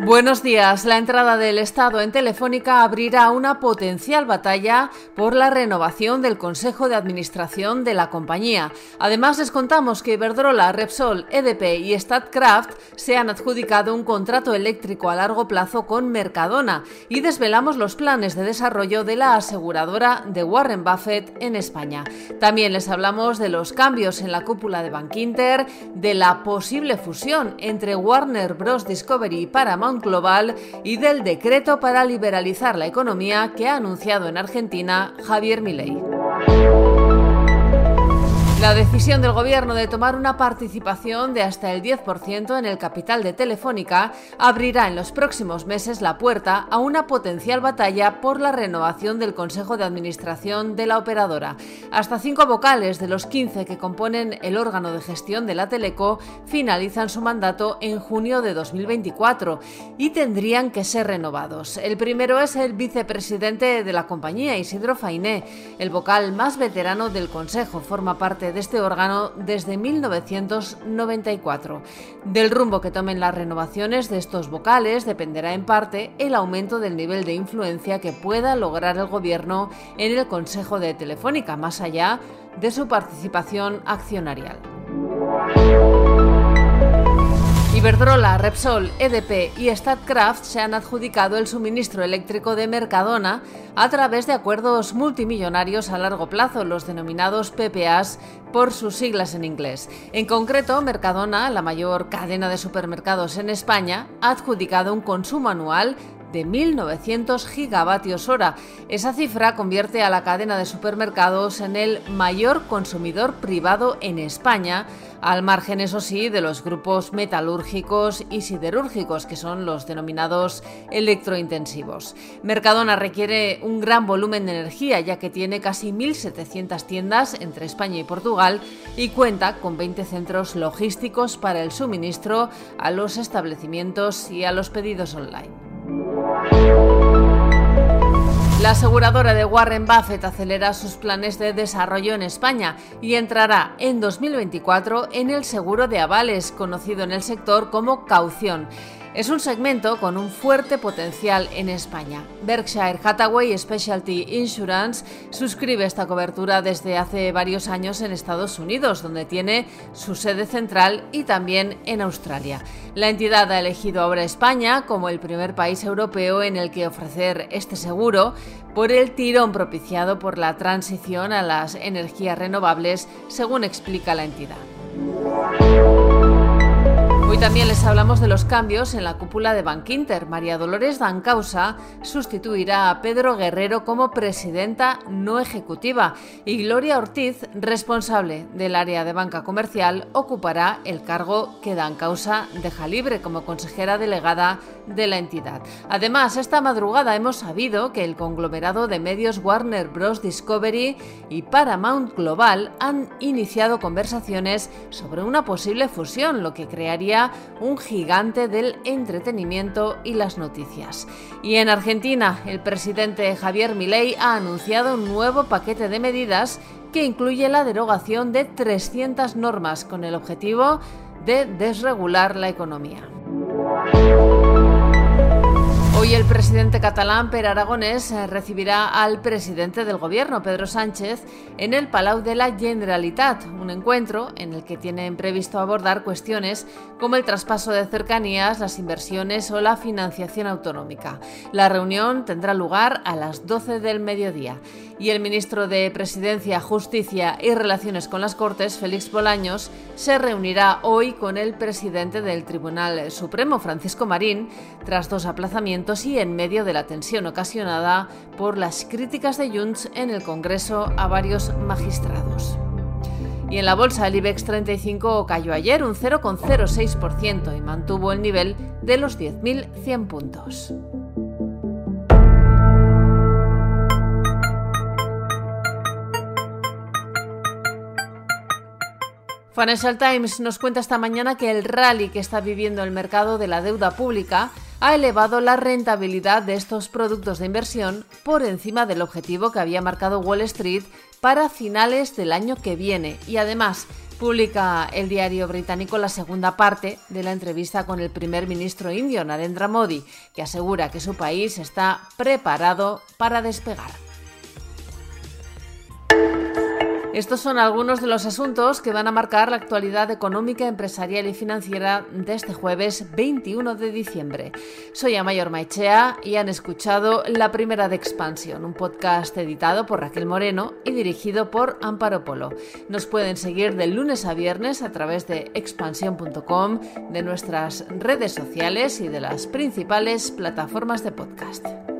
Buenos días. La entrada del Estado en Telefónica abrirá una potencial batalla por la renovación del Consejo de Administración de la compañía. Además, les contamos que Iberdrola, Repsol, EDP y Statkraft se han adjudicado un contrato eléctrico a largo plazo con Mercadona y desvelamos los planes de desarrollo de la aseguradora de Warren Buffett en España. También les hablamos de los cambios en la cúpula de Bankinter, de la posible fusión entre Warner Bros. Discovery y Paramount Global y del decreto para liberalizar la economía que ha anunciado en Argentina Javier Milei. La decisión del Gobierno de tomar una participación de hasta el 10% en el capital de Telefónica abrirá en los próximos meses la puerta a una potencial batalla por la renovación del Consejo de Administración de la operadora. Hasta cinco vocales de los 15 que componen el órgano de gestión de la Teleco finalizan su mandato en junio de 2024 y tendrían que ser renovados. El primero es el vicepresidente de la compañía, Isidro Fainé. El vocal más veterano del Consejo forma parte de este órgano desde 1994. Del rumbo que tomen las renovaciones de estos vocales dependerá en parte el aumento del nivel de influencia que pueda lograr el Gobierno en el Consejo de Telefónica, más allá de su participación accionarial. Iberdrola, Repsol, EDP y Statkraft se han adjudicado el suministro eléctrico de Mercadona a través de acuerdos multimillonarios a largo plazo, los denominados PPAs por sus siglas en inglés. En concreto, Mercadona, la mayor cadena de supermercados en España, ha adjudicado un consumo anual de 1.900 gigavatios hora. Esa cifra convierte a la cadena de supermercados en el mayor consumidor privado en España, al margen, eso sí, de los grupos metalúrgicos y siderúrgicos, que son los denominados electrointensivos. Mercadona requiere un gran volumen de energía, ya que tiene casi 1.700 tiendas entre España y Portugal y cuenta con 20 centros logísticos para el suministro a los establecimientos y a los pedidos online. La aseguradora de Warren Buffett acelera sus planes de desarrollo en España y entrará en 2024 en el seguro de avales, conocido en el sector como caución. Es un segmento con un fuerte potencial en España. Berkshire Hathaway Specialty Insurance suscribe esta cobertura desde hace varios años en Estados Unidos, donde tiene su sede central y también en Australia. La entidad ha elegido ahora España como el primer país europeo en el que ofrecer este seguro por el tirón propiciado por la transición a las energías renovables, según explica la entidad. Hoy también les hablamos de los cambios en la cúpula de Bankinter. María Dolores Dancausa sustituirá a Pedro Guerrero como presidenta no ejecutiva y Gloria Ortiz, responsable del área de banca comercial, ocupará el cargo que Dancausa deja libre como consejera delegada de la entidad. Además, esta madrugada hemos sabido que el conglomerado de medios Warner Bros. Discovery y Paramount Global han iniciado conversaciones sobre una posible fusión, lo que crearía un gigante del entretenimiento y las noticias. Y en Argentina, el presidente Javier Milei ha anunciado un nuevo paquete de medidas que incluye la derogación de 300 normas con el objetivo de desregular la economía. Hoy el presidente catalán Per Aragonés eh, recibirá al presidente del gobierno, Pedro Sánchez, en el Palau de la Generalitat, un encuentro en el que tienen previsto abordar cuestiones como el traspaso de cercanías, las inversiones o la financiación autonómica. La reunión tendrá lugar a las 12 del mediodía y el ministro de Presidencia, Justicia y Relaciones con las Cortes, Félix Bolaños, se reunirá hoy con el presidente del Tribunal Supremo, Francisco Marín, tras dos aplazamientos y en medio de la tensión ocasionada por las críticas de Junts en el Congreso a varios magistrados. Y en la bolsa el IBEX 35 cayó ayer un 0,06% y mantuvo el nivel de los 10.100 puntos. Financial Times nos cuenta esta mañana que el rally que está viviendo el mercado de la deuda pública ha elevado la rentabilidad de estos productos de inversión por encima del objetivo que había marcado Wall Street para finales del año que viene y además publica el diario británico la segunda parte de la entrevista con el primer ministro indio Narendra Modi, que asegura que su país está preparado para despegar. Estos son algunos de los asuntos que van a marcar la actualidad económica, empresarial y financiera de este jueves 21 de diciembre. Soy Amayor Maichea y han escuchado La Primera de Expansión, un podcast editado por Raquel Moreno y dirigido por Amparo Polo. Nos pueden seguir de lunes a viernes a través de expansión.com, de nuestras redes sociales y de las principales plataformas de podcast.